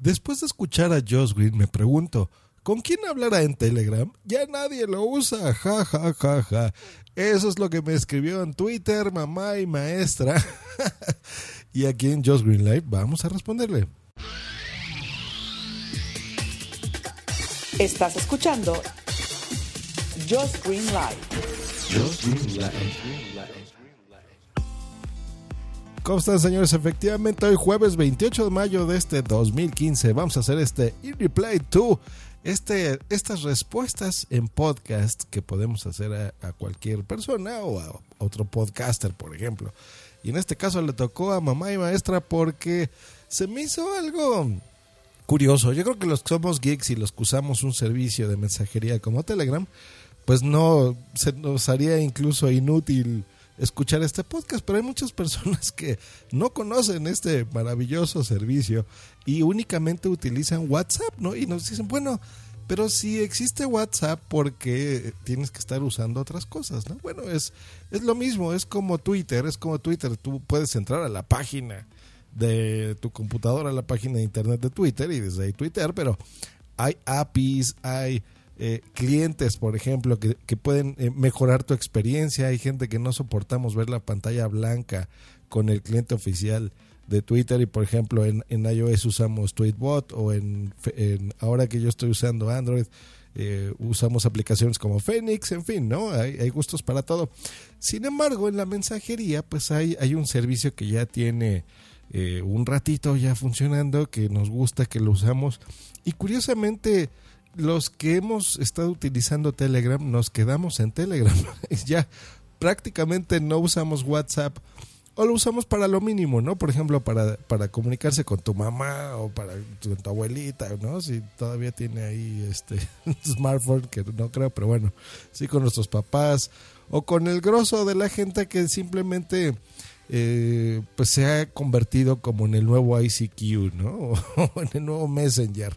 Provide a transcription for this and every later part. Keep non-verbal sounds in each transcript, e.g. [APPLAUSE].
Después de escuchar a Josh Green, me pregunto, ¿con quién hablará en Telegram? Ya nadie lo usa, ja, ja, ja, ja. Eso es lo que me escribió en Twitter, mamá y maestra. [LAUGHS] y aquí en Josh Green Live vamos a responderle. Estás escuchando Just Green Live. ¿Cómo están, señores? Efectivamente, hoy jueves 28 de mayo de este 2015 vamos a hacer este replay 2. Este, estas respuestas en podcast que podemos hacer a, a, cualquier persona o a otro podcaster, por ejemplo. Y en este caso le tocó a mamá y maestra porque se me hizo algo curioso. Yo creo que los que somos geeks y los que usamos un servicio de mensajería como Telegram, pues no se nos haría incluso inútil escuchar este podcast, pero hay muchas personas que no conocen este maravilloso servicio y únicamente utilizan WhatsApp, ¿no? Y nos dicen, bueno, pero si existe WhatsApp, ¿por qué tienes que estar usando otras cosas, no? Bueno, es, es lo mismo, es como Twitter, es como Twitter, tú puedes entrar a la página de tu computadora, a la página de internet de Twitter y desde ahí Twitter, pero hay APIs, hay eh, clientes, por ejemplo, que, que pueden eh, mejorar tu experiencia. Hay gente que no soportamos ver la pantalla blanca con el cliente oficial de Twitter y por ejemplo en, en iOS usamos Tweetbot o en, ahora que yo estoy usando Android eh, usamos aplicaciones como Phoenix, en fin, ¿no? Hay, hay, gustos para todo. Sin embargo, en la mensajería pues hay, hay un servicio que ya tiene eh, un ratito ya funcionando, que nos gusta, que lo usamos y curiosamente los que hemos estado utilizando Telegram nos quedamos en Telegram. [LAUGHS] ya prácticamente no usamos WhatsApp o lo usamos para lo mínimo, ¿no? Por ejemplo, para, para comunicarse con tu mamá o para tu, tu, abuelita, ¿no? Si todavía tiene ahí este [LAUGHS] smartphone, que no creo, pero bueno, sí con nuestros papás o con el grosso de la gente que simplemente eh, pues se ha convertido como en el nuevo ICQ, ¿no? [LAUGHS] O en el nuevo Messenger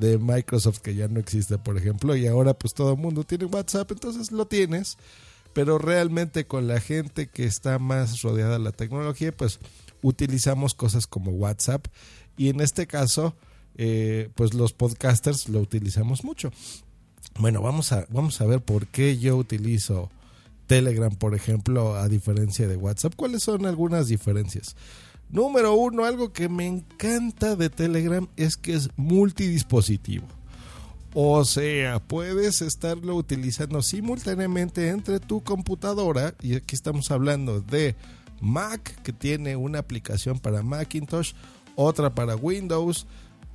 de Microsoft que ya no existe, por ejemplo, y ahora pues todo el mundo tiene WhatsApp, entonces lo tienes, pero realmente con la gente que está más rodeada de la tecnología, pues utilizamos cosas como WhatsApp y en este caso, eh, pues los podcasters lo utilizamos mucho. Bueno, vamos a, vamos a ver por qué yo utilizo Telegram, por ejemplo, a diferencia de WhatsApp. ¿Cuáles son algunas diferencias? Número uno, algo que me encanta de Telegram es que es multidispositivo. O sea, puedes estarlo utilizando simultáneamente entre tu computadora, y aquí estamos hablando de Mac, que tiene una aplicación para Macintosh, otra para Windows,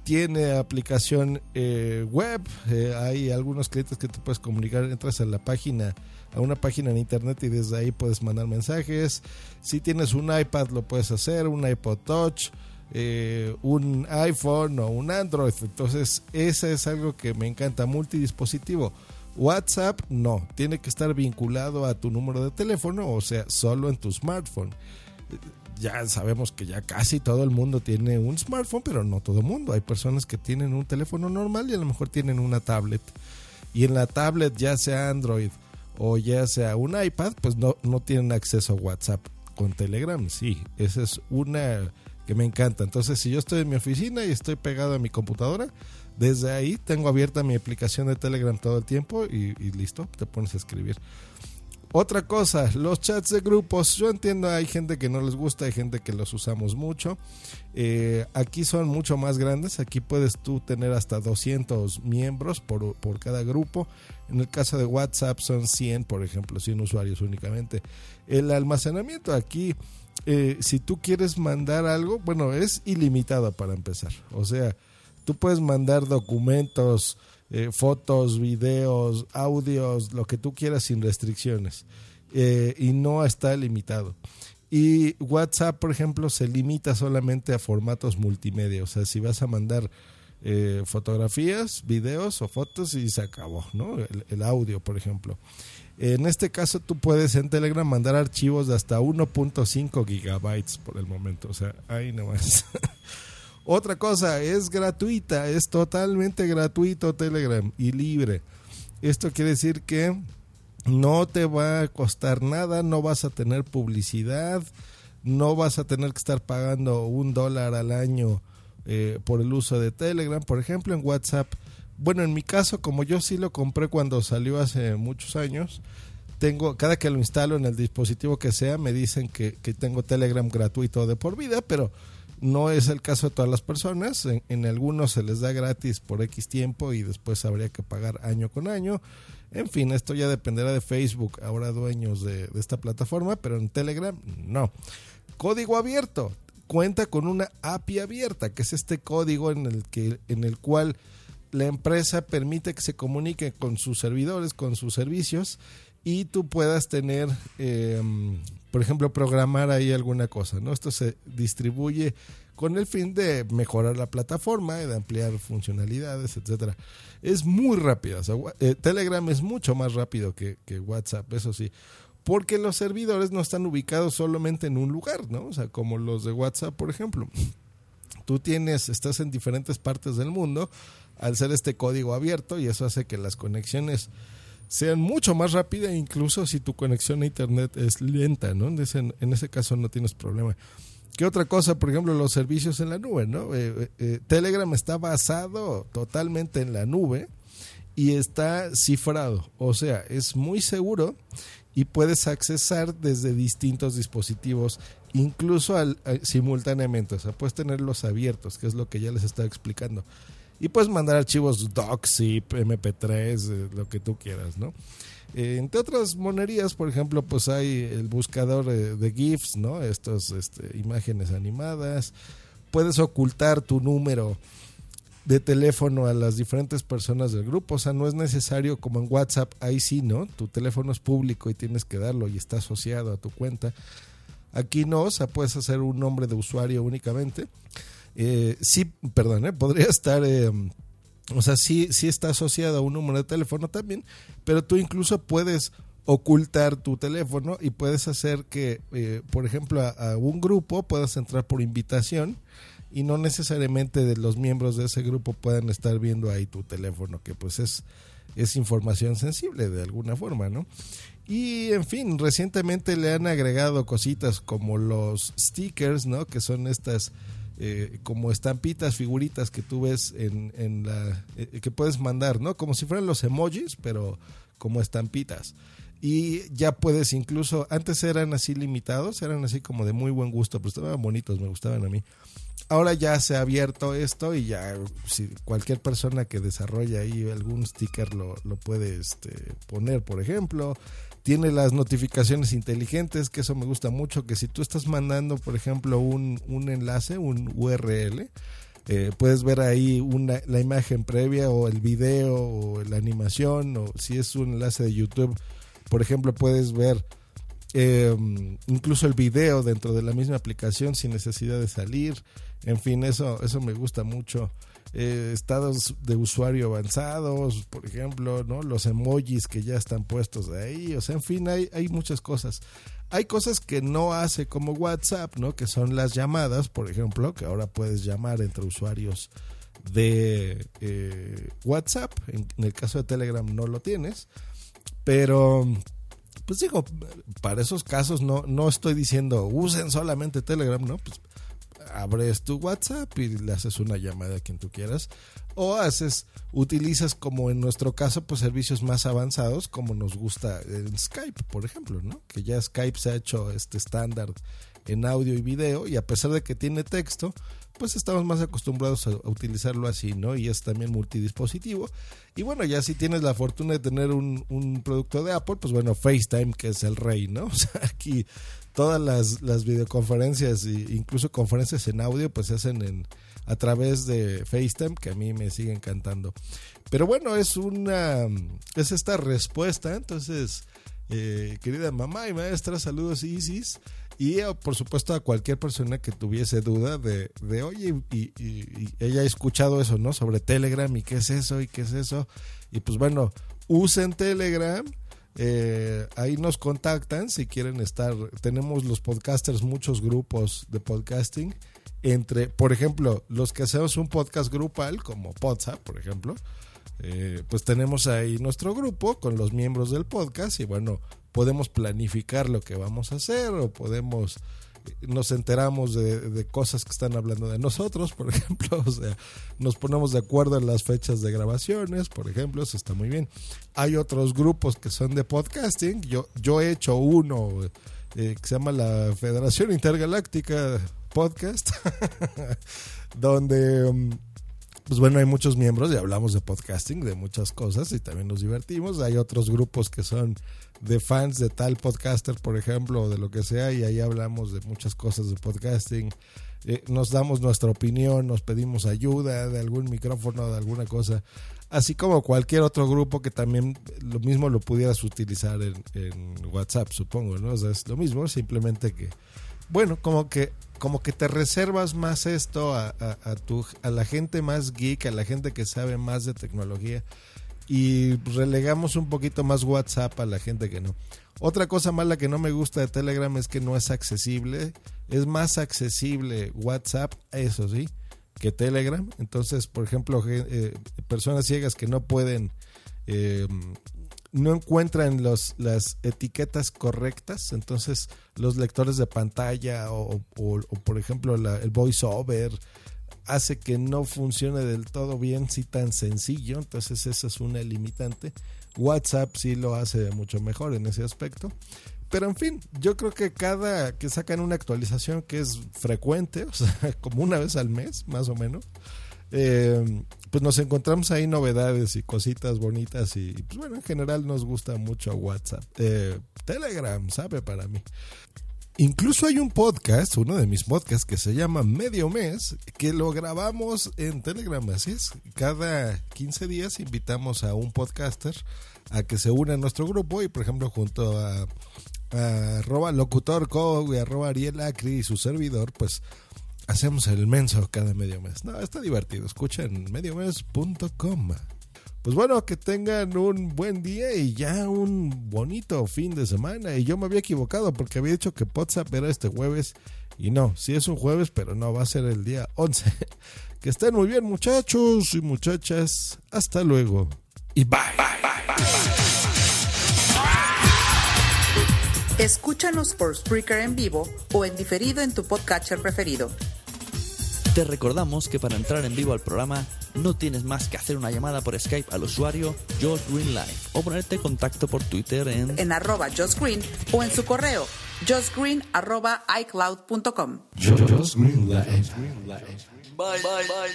tiene aplicación eh, web, eh, hay algunos clientes que te puedes comunicar, entras a la página a una página en internet y desde ahí puedes mandar mensajes. Si tienes un iPad lo puedes hacer, un iPod Touch, eh, un iPhone o un Android. Entonces, ese es algo que me encanta, multidispositivo. WhatsApp no, tiene que estar vinculado a tu número de teléfono, o sea, solo en tu smartphone. Ya sabemos que ya casi todo el mundo tiene un smartphone, pero no todo el mundo. Hay personas que tienen un teléfono normal y a lo mejor tienen una tablet. Y en la tablet, ya sea Android o ya sea un iPad, pues no, no tienen acceso a WhatsApp. Con Telegram, sí, esa es una que me encanta. Entonces, si yo estoy en mi oficina y estoy pegado a mi computadora, desde ahí tengo abierta mi aplicación de Telegram todo el tiempo y, y listo, te pones a escribir. Otra cosa, los chats de grupos. Yo entiendo, hay gente que no les gusta, hay gente que los usamos mucho. Eh, aquí son mucho más grandes. Aquí puedes tú tener hasta 200 miembros por, por, cada grupo. En el caso de WhatsApp son 100, por ejemplo, 100 usuarios únicamente. El almacenamiento aquí, eh, si tú quieres mandar algo, bueno, es ilimitado para empezar. O sea, tú puedes mandar documentos eh, fotos, videos, audios, lo que tú quieras sin restricciones. Eh, y no está limitado. Y WhatsApp, por ejemplo, se limita solamente a formatos multimedia. O sea, si vas a mandar eh, fotografías, videos o fotos y se acabó, ¿no? El, el, audio, por ejemplo. En este caso, tú puedes en Telegram mandar archivos de hasta 1.5 gigabytes por el momento. O sea, ahí nomás. [LAUGHS] Otra cosa, es gratuita, es totalmente gratuito Telegram y libre. Esto quiere decir que no te va a costar nada, no vas a tener publicidad, no vas a tener que estar pagando un dólar al año eh, por el uso de Telegram, por ejemplo, en WhatsApp. Bueno, en mi caso, como yo sí lo compré cuando salió hace muchos años, tengo, cada que lo instalo en el dispositivo que sea, me dicen que, que tengo Telegram gratuito de por vida, pero no es el caso de todas las personas. En, algunos se les da gratis por X tiempo y después habría que pagar año con año. En fin, esto ya dependerá de Facebook, ahora dueños de, esta plataforma, pero en Telegram no. Código abierto. Cuenta con una API abierta, que es este código en el, que, en el cual la empresa permite que se comunique con sus servidores, con sus servicios y tú puedas tener, em, por ejemplo, programar ahí alguna cosa, ¿no? Esto se distribuye con el fin de mejorar la plataforma, de ampliar funcionalidades, etcétera. Es muy rápido, eh, Telegram es mucho más rápido que, que, WhatsApp, eso sí, porque los servidores no están ubicados solamente en un lugar, ¿no? O sea, como los de WhatsApp, por ejemplo. Tú tienes, estás en diferentes partes del mundo al ser este código abierto y eso hace que las conexiones sean mucho más rápidas, incluso si tu conexión a internet es lenta, ¿no? En ese, en ese caso no tienes problema. ¿Qué otra cosa? Por ejemplo, los servicios en la nube, ¿no? Eh, eh, eh, Telegram está basado totalmente en la nube y está cifrado, o sea, es muy seguro y puedes accesar desde distintos dispositivos, incluso al, simultáneamente, o sea, puedes tenerlos abiertos, que es lo que ya les estaba explicando y puedes mandar archivos doc, zip, mp3, eh, lo que tú quieras, ¿no? Eh, entre otras monerías, por ejemplo, pues hay el buscador eh, de GIFs, ¿no? Estas este, imágenes animadas. Puedes ocultar tu número de teléfono a las diferentes personas del grupo. O sea, no es necesario como en WhatsApp, ahí sí, ¿no? Tu teléfono es público y tienes que darlo y está asociado a tu cuenta. Aquí no, o sea, puedes hacer un nombre de usuario únicamente eh, sí, perdón, eh, podría estar, eh, o sea, sí, sí está asociado a un número de teléfono también, pero tú incluso puedes ocultar tu teléfono y puedes hacer que, eh, por ejemplo, a, un grupo puedas entrar por invitación y no necesariamente de los miembros de ese grupo puedan estar viendo ahí tu teléfono, que pues es, es información sensible de alguna forma, ¿no? Y en fin, recientemente le han agregado cositas como los stickers, ¿no? Que son estas eh, como estampitas, figuritas que tú ves en, en la eh, que puedes mandar, ¿no? Como si fueran los emojis, pero como estampitas. Y ya puedes incluso, antes eran así limitados, eran así como de muy buen gusto, pero estaban bonitos, me gustaban a mí. Ahora ya se ha abierto esto y ya si cualquier persona que desarrolle ahí algún sticker lo, lo puede este, poner, por ejemplo. Tiene las notificaciones inteligentes, que eso me gusta mucho, que si tú estás mandando, por ejemplo, un, un enlace, un URL, eh, puedes ver ahí una, la imagen previa o el video o la animación o si es un enlace de YouTube, por ejemplo, puedes ver eh, incluso el video dentro de la misma aplicación sin necesidad de salir. En fin, eso, eso me gusta mucho. Eh, estados de usuario avanzados, por ejemplo, ¿no? Los emojis que ya están puestos ahí, o sea, en fin, hay, hay muchas cosas. Hay cosas que no hace como WhatsApp, ¿no? Que son las llamadas, por ejemplo, que ahora puedes llamar entre usuarios de eh, WhatsApp. En, el caso de Telegram no lo tienes. Pero, pues digo, para esos casos no, no estoy diciendo usen solamente Telegram, ¿no? Pues abres tu WhatsApp y le haces una llamada a quien tú quieras o haces utilizas como en nuestro caso pues servicios más avanzados como nos gusta en Skype por ejemplo no que ya Skype se ha hecho este estándar en audio y video y a pesar de que tiene texto pues estamos más acostumbrados a, utilizarlo así, ¿no? Y es también multidispositivo. Y bueno, ya si tienes la fortuna de tener un, producto de Apple, pues bueno, FaceTime, que es el rey, ¿no? [LAUGHS] O sea, aquí todas las, las videoconferencias e incluso conferencias en audio pues se hacen en, a través de FaceTime que a mí me sigue encantando. Pero bueno, es una es esta respuesta, entonces eh, querida mamá y maestra, saludos Isis. Y eh, por supuesto a cualquier persona que tuviese duda de, de oye, y, ella ha escuchado eso, ¿no? Sobre Telegram y qué es eso y qué es eso. Y pues bueno, usen Telegram eh, ahí nos contactan si quieren estar. Tenemos los podcasters, muchos grupos de podcasting. Entre, por ejemplo, los que hacemos un podcast grupal, como WhatsApp, por ejemplo, eh, pues tenemos ahí nuestro grupo con los miembros del podcast y bueno, podemos planificar lo que vamos a hacer o podemos nos enteramos de, cosas que están hablando de nosotros, por [LAUGHS] ejemplo, o sea, nos ponemos de acuerdo en las fechas de grabaciones, por ejemplo, eso está muy bien. Hay otros grupos que son de podcasting, yo, yo he hecho uno eh, que se llama la Federación Intergaláctica Podcast, [LAUGHS] donde... Um, pues bueno, hay muchos miembros y hablamos de podcasting, de muchas cosas y también nos divertimos. Hay otros grupos que son de fans de tal podcaster, por ejemplo, o de lo que sea, y ahí hablamos de muchas cosas de podcasting. Eh, nos damos nuestra opinión, nos pedimos ayuda de algún micrófono, de alguna cosa, así como cualquier otro grupo que también lo mismo lo pudieras utilizar en, WhatsApp, supongo, ¿no? O sea, es lo mismo, simplemente que, bueno, como que como que te reservas más esto a, tu, a la gente más geek, a la gente que sabe más de tecnología y relegamos un poquito más WhatsApp a la gente que no. Otra cosa mala que no me gusta de Telegram es que no es accesible. Es más accesible WhatsApp, eso sí, que Telegram. Entonces, por ejemplo, eh, personas ciegas que no pueden eh, no encuentran los, las etiquetas correctas, entonces los lectores de pantalla o, por ejemplo el voiceover hace que no funcione del todo bien si tan sencillo, entonces esa es una limitante. WhatsApp sí lo hace mucho mejor en ese aspecto. Pero en fin, yo creo que cada que sacan una actualización que es frecuente, [LAUGHS] o sea, como una vez al mes, más o menos, eh, pues nos encontramos ahí novedades y cositas bonitas y pues bueno, en general nos gusta mucho WhatsApp. Eh, Telegram, sabe para mí. Incluso hay un podcast, uno de mis podcasts que se llama Medio Mes, que lo grabamos en Telegram. Así es, cada 15 días invitamos a un podcaster a que se una a nuestro grupo y, por ejemplo, junto a, a arroba locutorco y arroba Ariel Acri y su servidor, pues hacemos el menso cada medio mes. No, está divertido. Escuchen mediomes.com. Pues bueno, que tengan un buen día y ya un bonito fin de semana. Y yo me había equivocado porque había dicho que WhatsApp era este jueves. Y no, sí es un jueves, pero no, va a ser el día 11. [LAUGHS] que estén muy bien muchachos y muchachas. Hasta luego. Y bye. Escúchanos por Spreaker en vivo o en diferido en tu podcatcher preferido. Te recordamos que para entrar en vivo al programa no tienes más que hacer una llamada por Skype al usuario Josh Green Live o ponerte en contacto por Twitter en, en arroba Josh Green o en su correo joshgreen arroba icloud.com.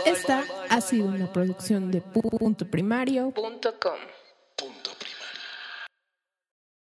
Esta ha sido una producción de punto primario.com.